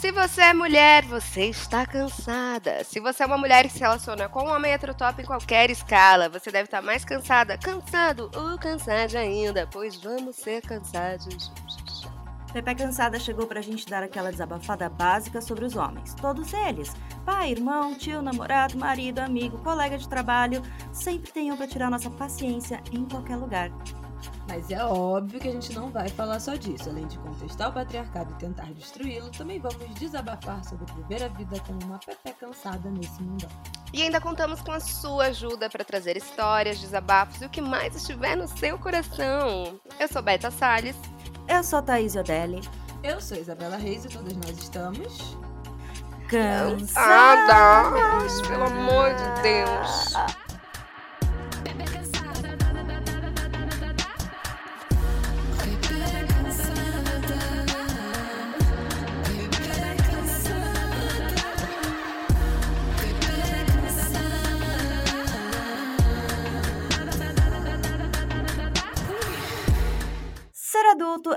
Se você é mulher, você está cansada. Se você é uma mulher que se relaciona com um homem heterotop em qualquer escala, você deve estar mais cansada, cansado ou cansada ainda, pois vamos ser cansados. Pepe Cansada chegou pra gente dar aquela desabafada básica sobre os homens. Todos eles. Pai, irmão, tio, namorado, marido, amigo, colega de trabalho. Sempre tem um pra tirar nossa paciência em qualquer lugar. Mas é óbvio que a gente não vai falar só disso. Além de contestar o patriarcado e tentar destruí-lo, também vamos desabafar sobre viver a vida como uma Pepe cansada nesse mundão. E ainda contamos com a sua ajuda para trazer histórias, desabafos e o que mais estiver no seu coração. Eu sou Beta Salles. Eu sou Thaís Odelli. Eu sou Isabela Reis e todas nós estamos. Cansadas! Pelo amor de Deus!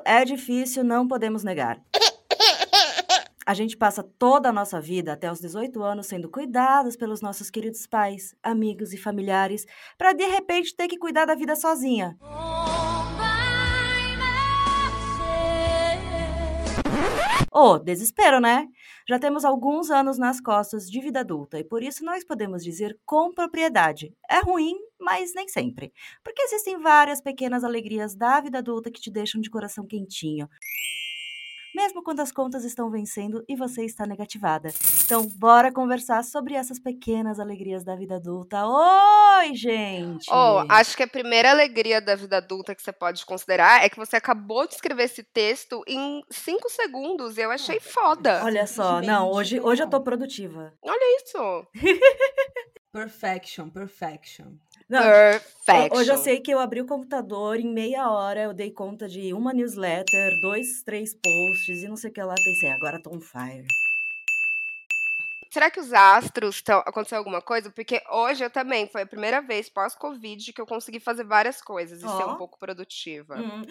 É difícil, não podemos negar. A gente passa toda a nossa vida até os 18 anos sendo cuidados pelos nossos queridos pais, amigos e familiares, para de repente ter que cuidar da vida sozinha. Ô, oh, desespero, né? Já temos alguns anos nas costas de vida adulta e por isso nós podemos dizer com propriedade: é ruim, mas nem sempre. Porque existem várias pequenas alegrias da vida adulta que te deixam de coração quentinho mesmo quando as contas estão vencendo e você está negativada. Então, bora conversar sobre essas pequenas alegrias da vida adulta. Oi, gente! Oh, acho que a primeira alegria da vida adulta que você pode considerar é que você acabou de escrever esse texto em cinco segundos e eu achei foda. Olha só, não, hoje, hoje eu tô produtiva. Olha isso! perfection, perfection. Não, Perfection. Hoje eu sei que eu abri o computador em meia hora, eu dei conta de uma newsletter, dois, três posts e não sei o que lá. Pensei, agora tô on fire. Será que os astros estão. Aconteceu alguma coisa? Porque hoje eu também, foi a primeira vez pós-Covid que eu consegui fazer várias coisas e oh. ser um pouco produtiva. Hum,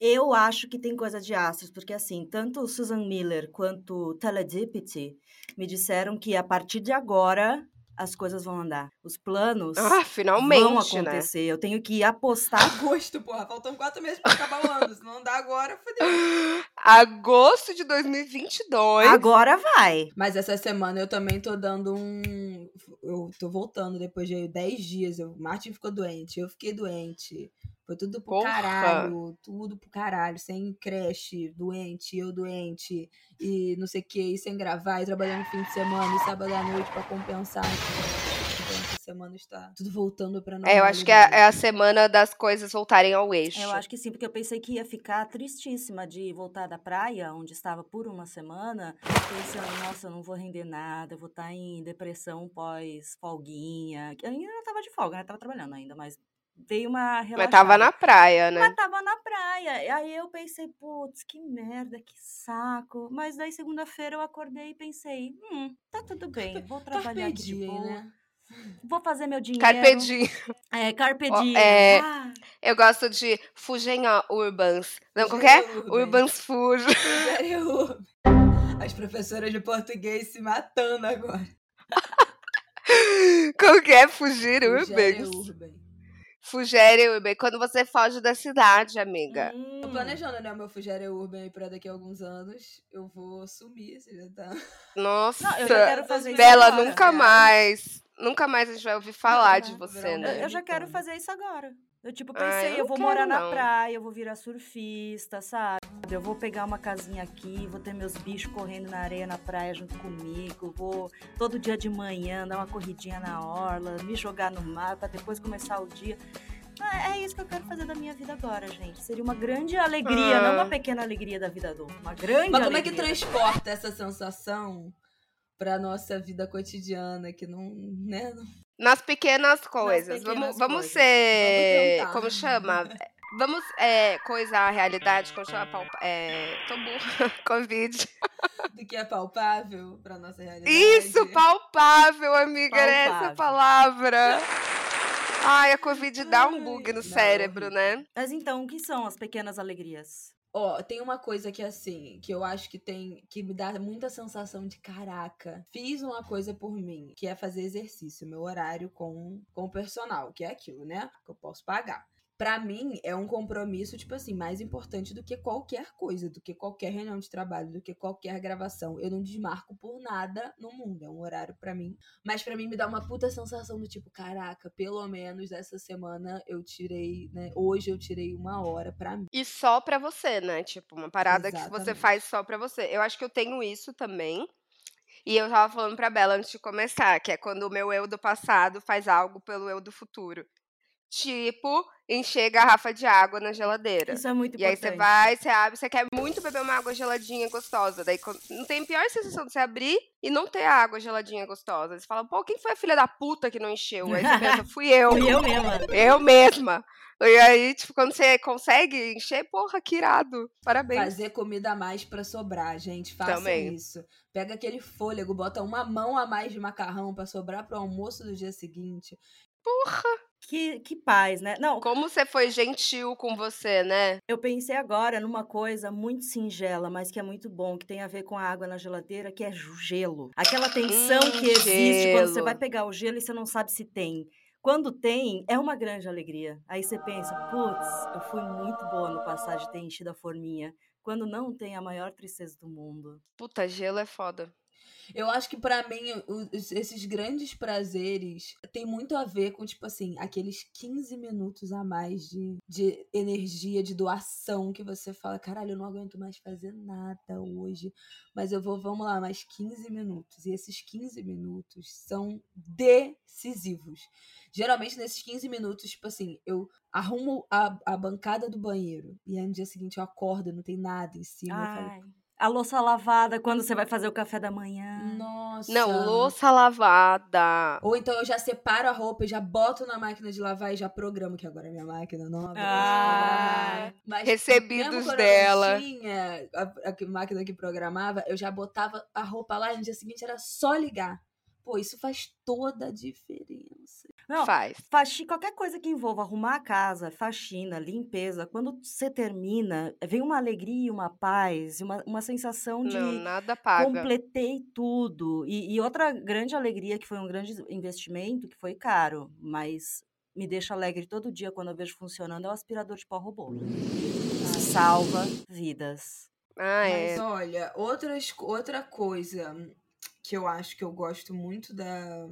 eu acho que tem coisa de astros, porque assim, tanto Susan Miller quanto Teledipity me disseram que a partir de agora as coisas vão andar. Os planos ah, finalmente, vão né? acontecer. Né? Eu tenho que apostar. Agosto, porra. Faltam quatro meses pra acabar o ano. Se não andar agora, fodeu. Agosto de 2022. Agora vai. Mas essa semana eu também tô dando um. Eu tô voltando depois de 10 dias. O Martin ficou doente, eu fiquei doente. Foi tudo pro Porra. caralho, tudo pro caralho, sem creche, doente, eu doente, e não sei o que, e sem gravar, e trabalhando no fim de semana, e sábado à noite para compensar. Então, essa semana está tudo voltando pra nós. É, eu acho que é, é, a semana das coisas voltarem ao eixo. Eu acho que sim, porque eu pensei que ia ficar tristíssima de voltar da praia, onde estava por uma semana, pensando, nossa, eu não vou render nada, eu vou estar tá em depressão pós-folguinha. Eu ainda não tava de folga, né? Tava trabalhando ainda, mas veio uma relaxada. Mas tava na praia, né? Mas tava na praia. E aí eu pensei, putz, que merda, que saco. Mas daí segunda-feira eu acordei e pensei, hum, tá tudo bem, vou trabalhar aqui de boa. Né? Vou fazer meu dinheiro. Carpe diem. É, carpe diem. É, ah. Eu gosto de Fugem Urbans. Não, qualquer? É? Urbans Fuge. As professoras de português se matando agora. Como que é fugir Urbans? Urban. Fugere Urban, quando você foge da cidade, amiga. Hum. Tô planejando, né, o meu Fugere Urban pra daqui a alguns anos. Eu vou sumir, você já tá. Nossa, Não, eu já quero fazer Bela, agora, nunca mais. Nunca mais a gente vai ouvir falar de você, né? Eu já quero fazer isso agora. Eu, tipo, pensei, eu vou morar na praia, eu vou virar surfista, sabe? Eu vou pegar uma casinha aqui, vou ter meus bichos correndo na areia na praia junto comigo, vou todo dia de manhã dar uma corridinha na orla, me jogar no mar para depois começar o dia. É, é isso que eu quero fazer da minha vida agora, gente. Seria uma grande alegria, ah. não uma pequena alegria da vida adulta, uma grande Mas como alegria. é que transporta essa sensação pra nossa vida cotidiana, que não, né? Nas pequenas coisas. Nas pequenas vamos, vamos coisas. ser. Vamos como chama? Vamos é, coisar a realidade, como chama? Palpa, é, tô burra. Covid. Do que é palpável pra nossa realidade. Isso, palpável, amiga. Palpável. Era essa palavra. Ai, a Covid dá um bug no cérebro, né? Mas então, o que são as pequenas alegrias? Ó, tem uma coisa que assim, que eu acho que tem que me dá muita sensação de caraca, fiz uma coisa por mim, que é fazer exercício, meu horário com com o personal, que é aquilo, né? Que eu posso pagar para mim é um compromisso, tipo assim, mais importante do que qualquer coisa, do que qualquer reunião de trabalho, do que qualquer gravação. Eu não desmarco por nada no mundo, é um horário para mim. Mas para mim me dá uma puta sensação do tipo, caraca, pelo menos essa semana eu tirei, né? Hoje eu tirei uma hora para mim. E só para você, né? Tipo, uma parada Exatamente. que você faz só para você. Eu acho que eu tenho isso também. E eu tava falando pra Bela antes de começar, que é quando o meu eu do passado faz algo pelo eu do futuro. Tipo, encher garrafa de água na geladeira. Isso é muito importante. E aí você vai, você abre, você quer muito beber uma água geladinha gostosa. Daí não tem pior sensação de você abrir e não ter a água geladinha gostosa. Você fala, pô, quem foi a filha da puta que não encheu? Aí você pensa, fui eu. fui eu mesma. Eu mesma. E aí, tipo, quando você consegue encher, porra, que irado. Parabéns. Fazer comida a mais para sobrar, gente. Faça Também. isso. Pega aquele fôlego, bota uma mão a mais de macarrão para sobrar pro almoço do dia seguinte. Porra! Que, que paz, né? Não. Como você foi gentil com você, né? Eu pensei agora numa coisa muito singela, mas que é muito bom, que tem a ver com a água na geladeira, que é gelo. Aquela tensão hum, que existe gelo. quando você vai pegar o gelo e você não sabe se tem. Quando tem, é uma grande alegria. Aí você pensa, putz, eu fui muito boa no passado de ter enchido a forminha. Quando não tem, a maior tristeza do mundo. Puta, gelo é foda. Eu acho que para mim, os, esses grandes prazeres tem muito a ver com, tipo assim, aqueles 15 minutos a mais de, de energia, de doação que você fala, caralho, eu não aguento mais fazer nada hoje, mas eu vou, vamos lá, mais 15 minutos. E esses 15 minutos são decisivos. Geralmente, nesses 15 minutos, tipo assim, eu arrumo a, a bancada do banheiro e aí no dia seguinte eu acordo, não tem nada em cima. Ai. Eu falo, a louça lavada quando você vai fazer o café da manhã. Nossa. Não, louça lavada. Ou então eu já separo a roupa e já boto na máquina de lavar e já programo, que agora é minha máquina nova. Ah, Mas recebidos dela. Eu tinha a, a máquina que programava, eu já botava a roupa lá e no dia seguinte era só ligar. Pô, isso faz toda a diferença. Não, faz. Faxi, qualquer coisa que envolva arrumar a casa, faxina, limpeza, quando você termina, vem uma alegria, uma paz, uma, uma sensação de. Não, nada paga. Completei tudo. E, e outra grande alegria, que foi um grande investimento, que foi caro, mas me deixa alegre todo dia quando eu vejo funcionando, é o aspirador de pó robô. Salva vidas. Ah, Mas é. olha, outras, outra coisa que eu acho que eu gosto muito da,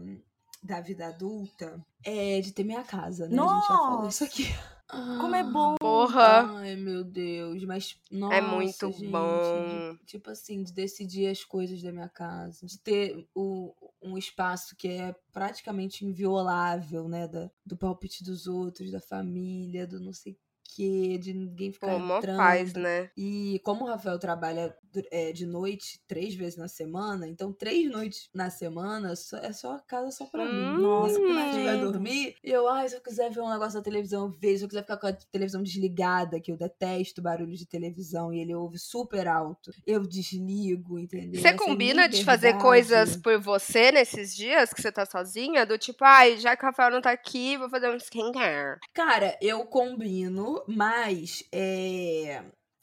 da vida adulta é de ter minha casa, né? Nossa! A gente já falou isso aqui. Como é bom! Porra! Ai, meu Deus, mas é nossa, É muito gente, bom. De, tipo assim, de decidir as coisas da minha casa, de ter o, um espaço que é praticamente inviolável, né? Da, do palpite dos outros, da família, do não sei quê, de ninguém ficar Pô, entrando. Paz, né? E como o Rafael trabalha é, de noite três vezes na semana, então três noites na semana é só a casa só pra hum, mim. Nossa, quando a gente vai dormir, eu, ai, se eu quiser ver um negócio da televisão, eu vejo. Se eu quiser ficar com a televisão desligada, que eu detesto barulho de televisão e ele ouve super alto, eu desligo, entendeu? Você Essa combina é de fazer coisas por você nesses dias que você tá sozinha? Do tipo, ai, já que o Rafael não tá aqui, vou fazer um skincare. Cara, eu combino, mas é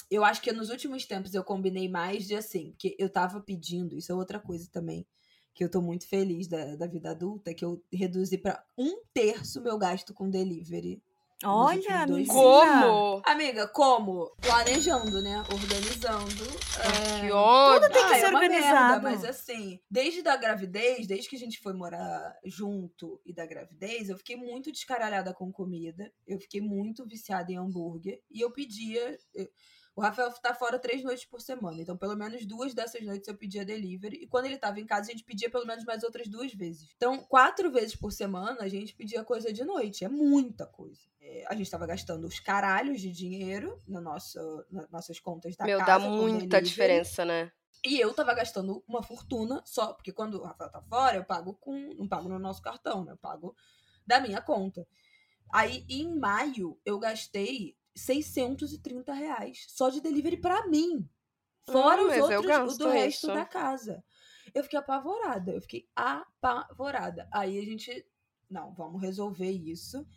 eu acho que nos últimos tempos eu combinei mais de assim, porque eu tava pedindo, isso é outra coisa também, que eu tô muito feliz da, da vida adulta, que eu reduzi para um terço meu gasto com delivery. Olha, amiga. Como? Amiga, como? Planejando, né? Organizando. É... Que ódio. Tudo tem que ah, ser é organizado. Merda, mas assim, desde a gravidez, desde que a gente foi morar junto e da gravidez, eu fiquei muito descaralhada com comida. Eu fiquei muito viciada em hambúrguer. E eu pedia. Eu o Rafael tá fora três noites por semana. Então, pelo menos duas dessas noites eu pedia delivery. E quando ele tava em casa, a gente pedia pelo menos mais outras duas vezes. Então, quatro vezes por semana, a gente pedia coisa de noite. É muita coisa. É, a gente tava gastando os caralhos de dinheiro no nosso, nas nossas contas da Meu, casa. Meu, dá muita diferença, né? E eu tava gastando uma fortuna só, porque quando o Rafael tá fora, eu pago com. Não pago no nosso cartão, né? Eu pago da minha conta. Aí, em maio, eu gastei 630 reais só de delivery para mim. Fora hum, os outros do resto isso. da casa. Eu fiquei apavorada. Eu fiquei apavorada. Aí a gente. Não, vamos resolver isso.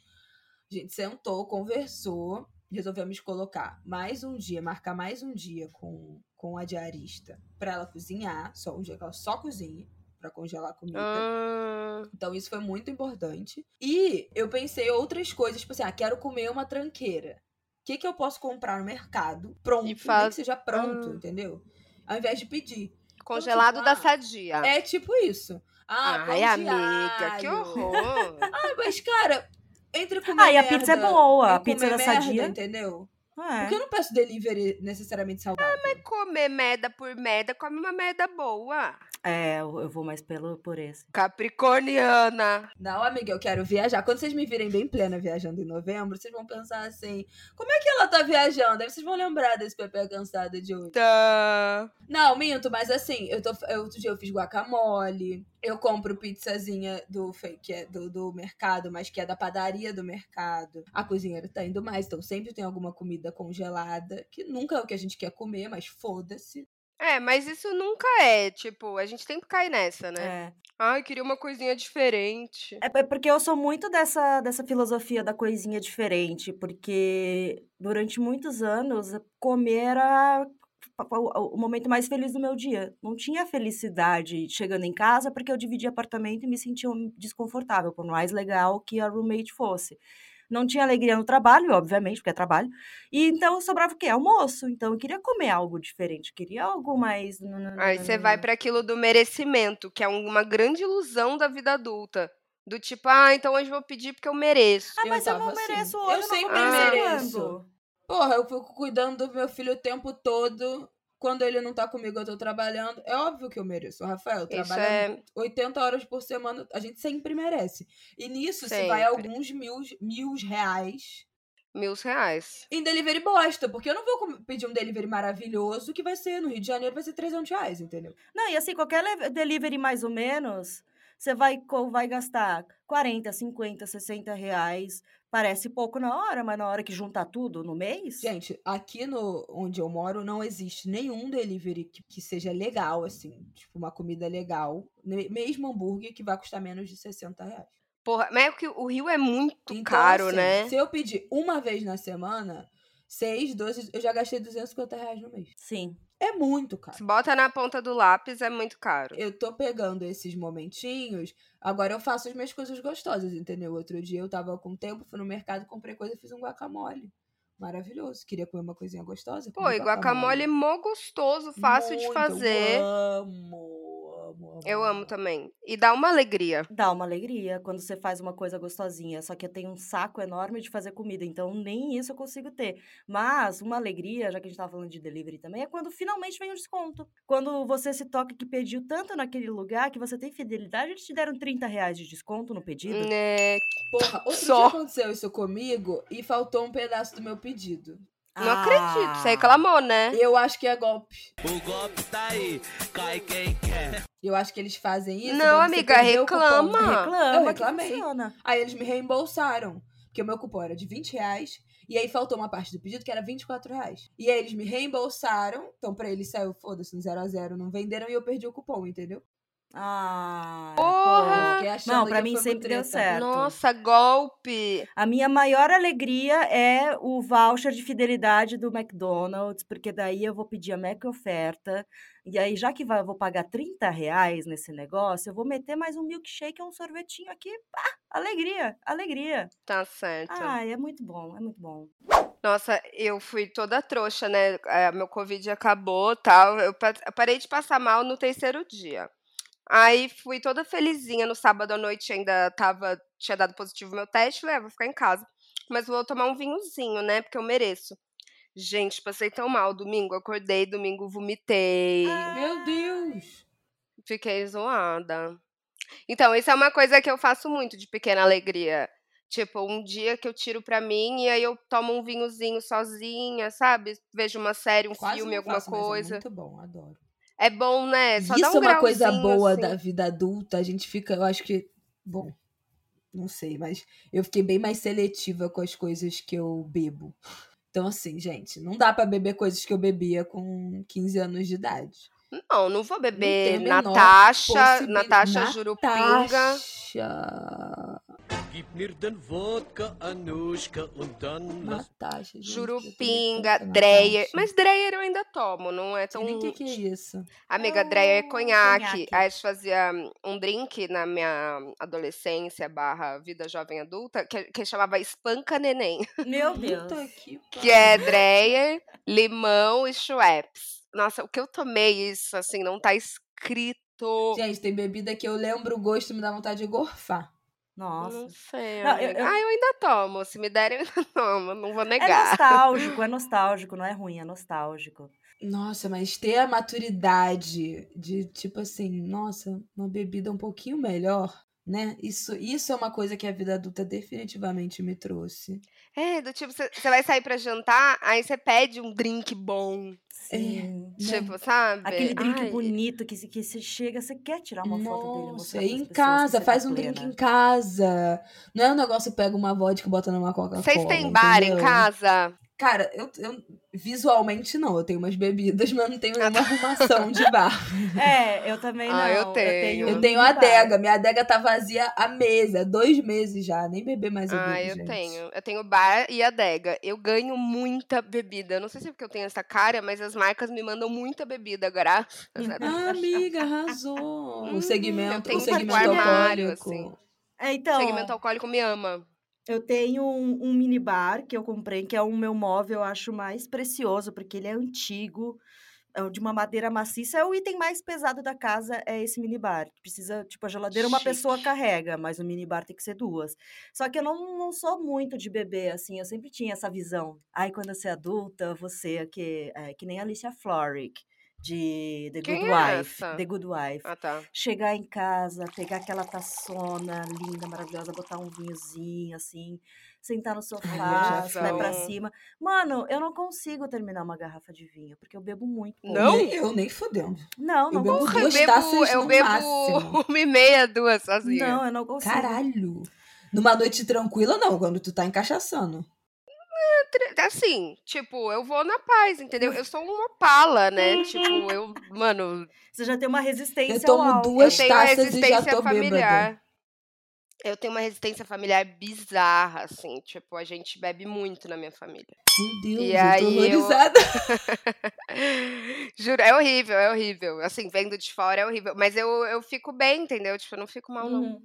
A gente sentou, conversou. resolvemos colocar mais um dia, marcar mais um dia com, com a diarista para ela cozinhar, só um dia que ela só cozinha para congelar a comida. Ah, Então isso foi muito importante. E eu pensei outras coisas, tipo assim, ah, quero comer uma tranqueira. O que, que eu posso comprar no mercado pronto, E nem faz- que seja pronto, Ah. entendeu? Ao invés de pedir. congelado tipo, da ah, sadia. É tipo isso. Ah, Ai, amiga, que horror. Ah, mas cara, entre comer Ah, e a merda pizza é boa, a pizza da merda, Sadia. entendeu? É. Porque eu não peço delivery necessariamente saudável. Comer merda por merda, come uma merda boa. É, eu vou mais pelo, por esse. Capricorniana. Não, amiga, eu quero viajar. Quando vocês me virem bem plena viajando em novembro, vocês vão pensar assim: como é que ela tá viajando? Aí vocês vão lembrar desse Pepe cansada de hoje. Tá. Não, minto, mas assim, eu tô. Eu, outro dia eu fiz guacamole. Eu compro pizzazinha do, que é do, do mercado, mas que é da padaria do mercado. A cozinheira tá indo mais, então sempre tem alguma comida congelada, que nunca é o que a gente quer comer, mas foda-se. É, mas isso nunca é, tipo, a gente sempre cai nessa, né? É. Ai, queria uma coisinha diferente. É é porque eu sou muito dessa, dessa filosofia da coisinha diferente, porque durante muitos anos comer era o o momento mais feliz do meu dia. Não tinha felicidade chegando em casa porque eu dividia apartamento e me sentia desconfortável, por mais legal que a roommate fosse. Não tinha alegria no trabalho, obviamente, porque é trabalho. E então sobrava o quê? Almoço. Então eu queria comer algo diferente, queria algo mais. Aí você vai pra aquilo do merecimento, que é um- uma grande ilusão da vida adulta. Do tipo, ah, então hoje eu vou pedir porque eu mereço. Ah, mas eu, tava não assim. mereço Eu hoje, eu, sempre não vou merecer mereço. Porra, eu fico cuidando do meu filho o tempo todo. Quando ele não tá comigo, eu tô trabalhando. É óbvio que eu mereço. Rafael trabalha é. 80 horas por semana. A gente sempre merece. E nisso se vai Sempre. alguns mil, mil reais Mil reais. em delivery bosta. Porque eu não vou pedir um delivery maravilhoso que vai ser no Rio de Janeiro, vai ser 300 reais, entendeu? Não, e assim, qualquer delivery mais ou menos, você vai, vai gastar 40, 50, 60 reais. Parece pouco na hora, mas na hora que juntar tudo no mês. Gente, aqui no onde eu moro não existe nenhum delivery que, que seja legal, assim. Tipo, uma comida legal. Mesmo hambúrguer que vai custar menos de 60 reais. Porra, mas é que o Rio é muito Então, caro, assim, né? Se eu pedir uma vez na semana, 6, 12, eu já gastei 250 reais no mês. Sim. É muito caro. Se bota na ponta do lápis, é muito caro. Eu tô pegando esses momentinhos, agora eu faço as minhas coisas gostosas, entendeu? Outro dia eu tava com tempo, fui no mercado, comprei coisa e fiz um guacamole. Maravilhoso. Queria comer uma coisinha gostosa? Pô, e guacamole é mó gostoso, fácil de Muito, fazer. Eu amo, amo, amo. Eu amo também. E dá uma alegria. Dá uma alegria quando você faz uma coisa gostosinha. Só que eu tenho um saco enorme de fazer comida, então nem isso eu consigo ter. Mas uma alegria, já que a gente tava falando de delivery também, é quando finalmente vem o desconto. Quando você se toca que pediu tanto naquele lugar que você tem fidelidade, eles te deram 30 reais de desconto no pedido. É, Porra, outro Só. dia aconteceu isso comigo e faltou um pedaço do meu pedido. Não acredito. Você Ah. reclamou, né? Eu acho que é golpe. O golpe tá aí, cai quem quer. Eu acho que eles fazem isso. Não, amiga, reclama. Reclama, Eu reclamei. funciona. Aí eles me reembolsaram. Porque o meu cupom era de 20 reais. E aí faltou uma parte do pedido que era 24 reais. E aí eles me reembolsaram. Então pra eles saiu, foda-se, no 0 a 0 Não venderam e eu perdi o cupom, entendeu? Ah, Porra! Achando Não, pra mim sempre deu certo. Nossa, golpe. A minha maior alegria é o voucher de fidelidade do McDonald's, porque daí eu vou pedir a Mac oferta, e aí já que vai- eu vou pagar 30 reais nesse negócio, eu vou meter mais um milkshake e um sorvetinho aqui. Pá, alegria, alegria. Tá certo. Ai, é muito bom, é muito bom. Nossa, eu fui toda trouxa, né? É, meu Covid acabou tal. Eu parei de passar mal no terceiro dia. Aí fui toda felizinha no sábado à noite, ainda tava, tinha dado positivo meu teste, falei, ah, vou ficar em casa. Mas vou tomar um vinhozinho, né? Porque eu mereço. Gente, passei tão mal domingo, acordei, domingo vomitei, Meu Deus! fiquei zoada. Então, isso é uma coisa que eu faço muito de pequena alegria. Tipo, um dia que eu tiro pra mim e aí eu tomo um vinhozinho sozinha, sabe? Vejo uma série, um Quase filme, alguma faço, mas coisa. É muito bom, adoro. É bom, né? Só Isso um é uma coisa boa assim. da vida adulta. A gente fica, eu acho que. Bom, não sei, mas eu fiquei bem mais seletiva com as coisas que eu bebo. Então, assim, gente, não dá pra beber coisas que eu bebia com 15 anos de idade. Não, não vou beber menor Natasha, Natasha Jurupinga. Natasha. Gib mir den Wodka, Anushka und dann lass Natasha. gente, Jurupinga, Dreyer. Mas Dreyer eu ainda tomo, não é tão. O que, que é isso? Amiga, É Dreyer é conhaque. conhaque. Aí a gente fazia um drink na minha adolescência barra vida jovem adulta, que, que chamava Espanca Neném. Meu Deus. Que é Dreyer, limão e Schweppes. Nossa, o que eu tomei isso, assim, não tá escrito. Gente, tem bebida que eu lembro o gosto e me dá vontade de gorfar. Nossa. Não sei. Não, eu- eu- Ah, eu ainda tomo. Se me derem, eu ainda tomo. Não vou É negar. nostálgico, é nostálgico, não é ruim, é nostálgico. Nossa, mas ter a maturidade de, tipo assim, nossa, uma bebida um pouquinho melhor, né? Isso, isso é uma coisa que a vida adulta definitivamente me trouxe. É, do tipo, você vai sair pra jantar, aí você pede um drink bom. Sim. Né? Tipo, sabe? Aquele drink Ai, bonito que, que você chega, você quer tirar uma foto dele. Nossa, e pras em casa, você faz tá um drink plena. em casa. Não é um negócio, pega uma vodka e bota numa Coca-Cola. Vocês têm bar em entendeu? casa? Cara, eu, eu visualmente não, eu tenho umas bebidas, mas não tenho nenhuma arrumação de bar. É, eu também não. Ah, eu tenho. Eu tenho a minibar. adega, minha adega tá vazia há meses, há dois meses já, nem beber mais eu Ah, bebo, eu gente. tenho. Eu tenho bar e adega. Eu ganho muita bebida. Eu Não sei se é porque eu tenho essa cara, mas as marcas me mandam muita bebida, graças a Deus. Ah, amiga, arrasou. Uhum, o segmento, eu tenho o segmento armário, alcoólico. assim. É, então, Segmento alcoólico me ama. Eu tenho um, um minibar que eu comprei, que é o meu móvel, eu acho mais precioso, porque ele é antigo, é de uma madeira maciça. É o item mais pesado da casa, é esse minibar. Precisa, tipo, a geladeira uma pessoa Chique. carrega, mas o minibar tem que ser duas. Só que eu não, não sou muito de beber, assim, eu sempre tinha essa visão. Aí, quando você é adulta, você é que, é, que nem a Alicia Florrick, de The Quem Good é Wife. essa? The Good Wife. Ah, tá. chegar em casa, pegar aquela taçona linda, maravilhosa, botar um vinhozinho assim, sentar no sofá, já vai pra cima. Mano, eu não consigo terminar uma garrafa de vinho, porque eu bebo muito. Não? Nem eu, nem fudendo. Não, Eu não bebo consigo. Eu duas bebo, eu bebo máximo. uma e meia, duas sozinha. Não, eu não consigo. Caralho. Numa noite tranquila, não, quando tu tá encaixaçando. Assim, tipo, eu vou na paz, entendeu? Eu sou uma pala, né? Tipo, eu, mano, Você já tem uma resistência Eu tomo ao álcool. duas eu tenho taças e já resistência tô bêbada. familiar. Eu tenho uma resistência familiar bizarra, assim. Tipo, a gente bebe muito na minha família. Meu Deus, E eu tô aí eu- horrorizada. Juro, é horrível, é horrível. Assim, vendo de fora é horrível. Mas eu, eu fico bem, entendeu? Tipo, eu não fico mal, não.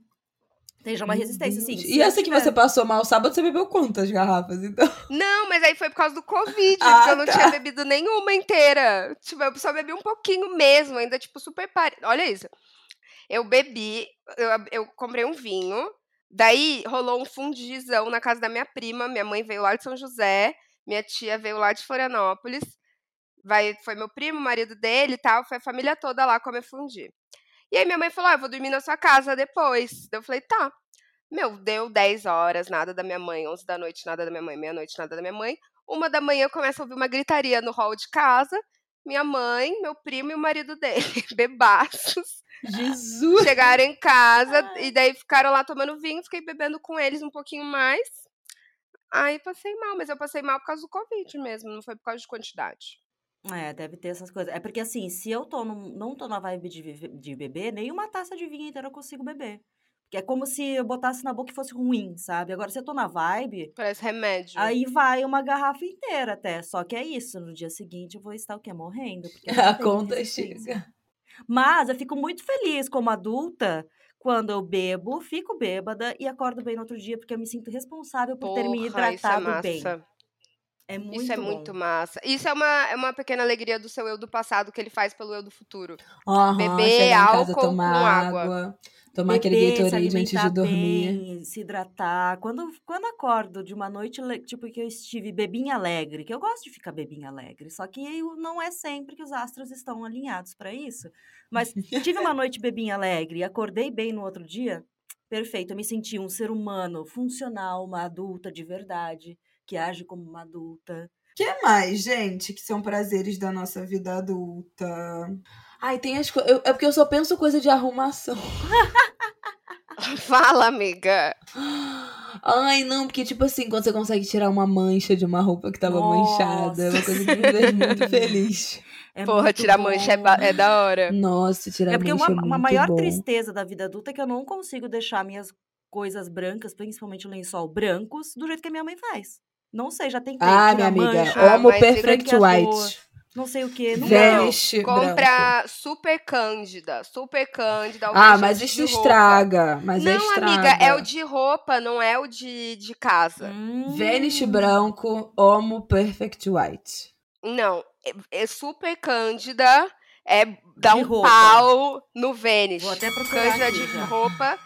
Tem já uma resistência, sim. E essa que você passou mal sábado, você bebeu quantas garrafas, então? Não, mas aí foi por causa do Covid, Ah, porque eu não tá. tinha bebido nenhuma inteira. Tipo, eu só bebi um pouquinho mesmo, ainda, tipo, super pare... Olha isso. Eu bebi, eu, eu comprei um vinho, daí rolou um fundizão na casa da minha prima, minha mãe veio lá de São José, minha tia veio lá de Florianópolis, vai, foi meu primo, o marido dele e tal, foi a família toda lá comer fundir. E aí minha mãe falou, ah, eu vou dormir na sua casa depois. Eu falei, tá. Meu, deu 10 horas, nada da minha mãe, 11 da noite, nada da minha mãe, meia-noite, nada da minha mãe. Uma da manhã eu começo a ouvir uma gritaria no hall de casa. Minha mãe, meu primo e o marido dele, bebaços, Jesus! chegaram em casa e daí ficaram lá tomando vinho, fiquei bebendo com eles um pouquinho mais. Aí passei mal, mas eu passei mal por causa do Covid mesmo, não foi por causa de quantidade. É, deve ter essas coisas. É porque assim, se eu tô num- não tô na vibe de, vive- de beber, nenhuma taça de vinho inteira eu consigo beber. Porque é como se eu botasse na boca e fosse ruim, sabe? Agora, se eu tô na vibe, Parece remédio. aí vai uma garrafa inteira até. Só que é isso, no dia seguinte eu vou estar o quê? Morrendo. Porque A conta chega. Mas eu fico muito feliz como adulta quando eu bebo, fico bêbada e acordo bem no outro dia, porque eu me sinto responsável por ter me Porra, é hidratado bem. Massa. É muito Isso é bom. muito massa. Isso é uma, é uma pequena alegria do seu eu do passado que ele faz pelo eu do futuro. Aham, Beber chegar em casa, álcool tomar com água. água. Tomar aquele Beber, se Gatorade antes de alimentar dormir. bem, se hidratar. Quando, quando acordo de uma noite, tipo, que eu estive bebinha alegre, que eu gosto de ficar bebinha alegre, só que eu- não é sempre que os astros estão alinhados para isso. Mas tive uma noite bebinha alegre e acordei bem no outro dia, perfeito. Eu me senti um ser humano funcional, uma adulta de verdade, que age como uma adulta. O que mais, gente, que são prazeres da nossa vida adulta? Ai, tem as coisas. É porque eu só penso coisa de arrumação. Fala, amiga. Ai, não, porque, tipo assim, quando você consegue tirar uma mancha de uma roupa que tava manchada, é uma Nossa. coisa que me deixa muito feliz. É Porra, tirar mancha é, bom. é da hora. Nossa, tirar É porque mancha uma, é uma maior bom. tristeza da vida adulta é que eu não consigo deixar minhas coisas brancas, principalmente lençol brancos, do jeito que a minha mãe faz. Não sei, já tentei. Ah, minha amiga, mancha, Ah, Homo mas Perfect. White. não sei o que. Não branco. Compra super cândida. Super cândida. Ah, mas isso estraga. Mas não, é estraga. amiga, é o de roupa, não é o de, de casa. Hum. Vanish branco, Homo Perfect White. Não, é, é super cândida. É dá De um roupa. pau no Vênus. Vou até procurar Cândida aqui de já. roupa,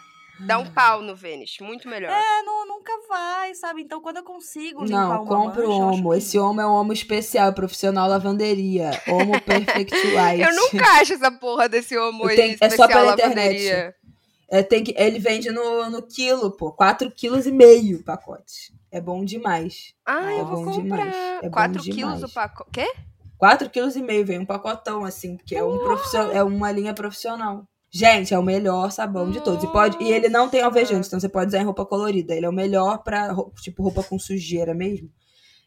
dá um pau no Vênus. Muito melhor. É, não, nunca vai, sabe? Então, quando eu consigo limpar Não, uma compra o mancha, Homo. que- Esse Homo é um Homo especial, profissional lavanderia. Homo Perfect White. Eu nunca acho essa porra desse homo aí tenho- é só especial pela internet. lavanderia. É, tem que, ele vende no, no quilo, pô. 4 quilos e meio o pacote. É bom demais. Ah, É eu vou bom comprar. demais, é bom 4 demais. quilos o pacote. Quê? 4 quilos e meio, vem um pacotão, assim, porque é, um profissional, é uma linha profissional. Gente, é o melhor sabão de todos. E, pode, e ele não tem alvejante, então você pode usar em roupa colorida. Ele é o melhor pra, tipo, roupa com sujeira mesmo.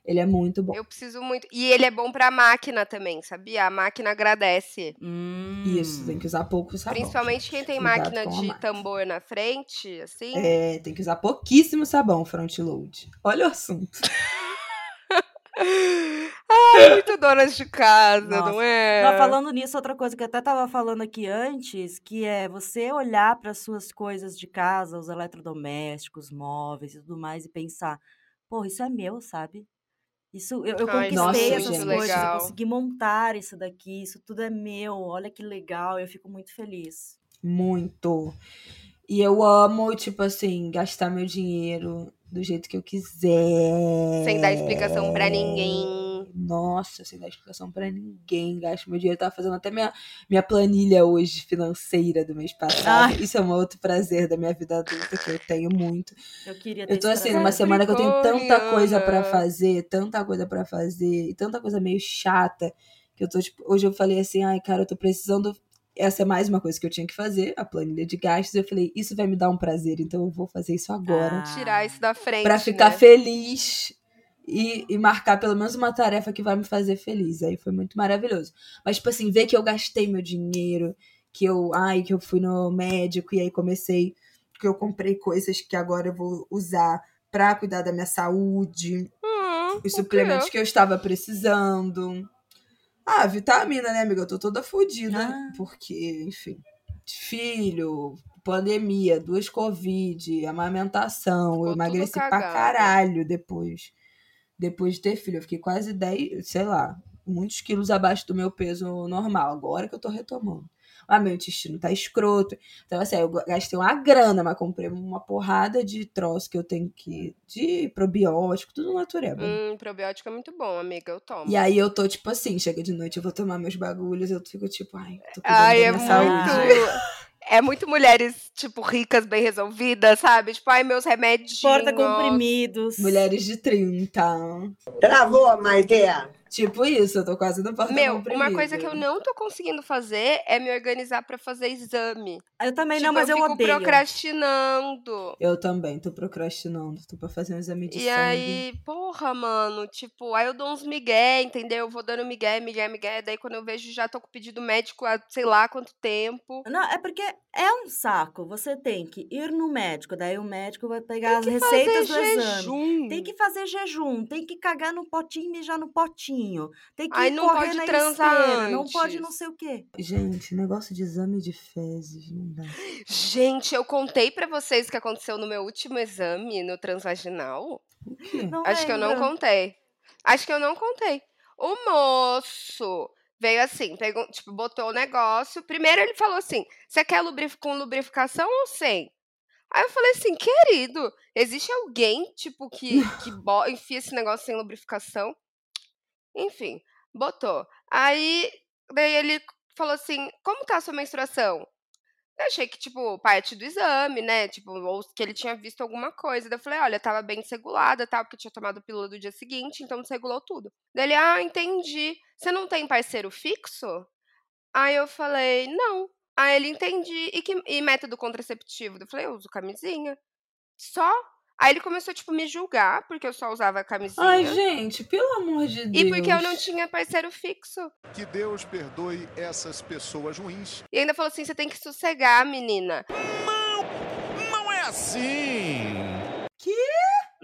Ele é muito bom. Eu preciso muito. E ele é bom pra máquina também, sabia? A máquina agradece. Hum. Isso, tem que usar pouco sabão. Principalmente quem tem máquina de máquina. tambor na frente, assim. É, tem que usar pouquíssimo sabão front load. Olha o assunto. Ai, muito donas de casa, Nossa. não é? Não, falando nisso, outra coisa que eu até tava falando aqui antes, que é você olhar para suas coisas de casa, os eletrodomésticos, móveis e tudo mais, e pensar, pô, isso é meu, sabe? Isso, eu, eu Ai, conquistei nossa, essas gente. coisas, eu legal. consegui montar isso daqui, isso tudo é meu, olha que legal, eu fico muito feliz. Muito. E eu amo, tipo assim, gastar meu dinheiro do jeito que eu quiser. Sem dar explicação pra ninguém. Nossa, sem dar explicação pra ninguém. Gasto meu dinheiro. Eu tava fazendo até minha, minha planilha hoje financeira do mês passado. Ai. Isso é um outro prazer da minha vida adulta que eu tenho muito. Eu queria ter Eu tô assim, numa semana que eu tenho tanta coisa pra Capricorniana. fazer, tanta coisa pra fazer, e tanta coisa meio chata, que eu tô, tipo, hoje eu falei assim, ai, cara, eu tô precisando. Essa é mais uma coisa que eu tinha que fazer, a planilha de gastos. Eu falei, isso vai me dar um prazer, então eu vou fazer isso agora. Ah. Tirar isso da frente. Pra ficar né? feliz e, e marcar pelo menos uma tarefa que vai me fazer feliz. Aí foi muito maravilhoso. Mas, tipo assim, ver que eu gastei meu dinheiro, que eu, ai, que eu fui no médico e aí comecei, que eu comprei coisas que agora eu vou usar pra cuidar da minha saúde, Hum, os suplementos quê? que eu estava precisando. Ah, vitamina, né, amiga? Eu tô toda fodida, Ah. porque, enfim, filho, pandemia, duas Covid, amamentação. Ficou eu emagreci pra caralho depois. Depois de ter filho. Eu fiquei quase 10, sei lá, muitos quilos abaixo do meu peso normal. Agora que eu tô retomando. Ah, meu intestino tá escroto. Então, assim, eu gastei uma grana, mas comprei uma porrada de troço que eu tenho que. de probiótico, tudo natureba. Hum, probiótico é muito bom, amiga. Eu tomo. E aí eu tô, tipo assim, chega de noite, eu vou tomar meus bagulhos, eu fico tipo, ai, tô cuidando Ai, da é minha muito. saúde. É muito mulheres, tipo, ricas, bem resolvidas, sabe? Tipo, ai, meus remédios. Porta comprimidos. Mulheres de 30. Travou, Maite. Tipo isso, eu tô quase no porta Meu, uma comprimido. coisa que eu não tô conseguindo fazer é me organizar pra fazer exame. Eu também tipo, não, mas eu, fico odeio. procrastinando. Eu também tô procrastinando, tô pra fazer um exame de E sangue. aí, porra, mano, tipo, aí eu dou uns migué, entendeu? Eu vou dando migué, migué, migué, daí quando eu vejo já tô com pedido médico há sei lá quanto tempo. Não, é porque é um saco. Você tem que ir no médico, daí o médico vai pegar as receitas do exame. jejum. Tem que fazer jejum, tem que cagar no potinho e mijar no potinho. Tem que Aí não correr pode na transar esteira, não pode antes. não sei o quê. Gente, negócio de exame de fezes, não dá. Gente, eu contei pra vocês o que aconteceu no meu último exame no transvaginal. Não Acho que eu não lembro. contei. Acho que eu não contei. O moço veio assim, pegou, tipo, botou o negócio. Primeiro ele falou assim: você quer lubrif com lubrificação ou sem? Aí eu falei assim, querido, existe alguém, tipo, que, que enfia esse negócio sem lubrificação? Enfim, botou. Aí, daí ele falou assim, como tá a sua menstruação? Eu achei que, tipo, parte do exame, né? Tipo, ou que ele tinha visto alguma coisa. Daí eu falei, olha, tava bem desregulada, tal, porque tinha tomado pílula do dia seguinte, então desregulou tudo. Daí ele, ah, entendi. Você não tem parceiro fixo? Aí eu falei, não. Aí ele, entendi. E, que, e método contraceptivo? Eu falei, eu uso camisinha. Só? Aí ele começou, tipo, me julgar, porque eu só usava camisinha. Ai, gente, pelo amor de Deus. e porque eu não tinha parceiro fixo. Que Deus perdoe essas pessoas ruins. E ainda falou assim: você tem que sossegar, menina. Não é assim? Que?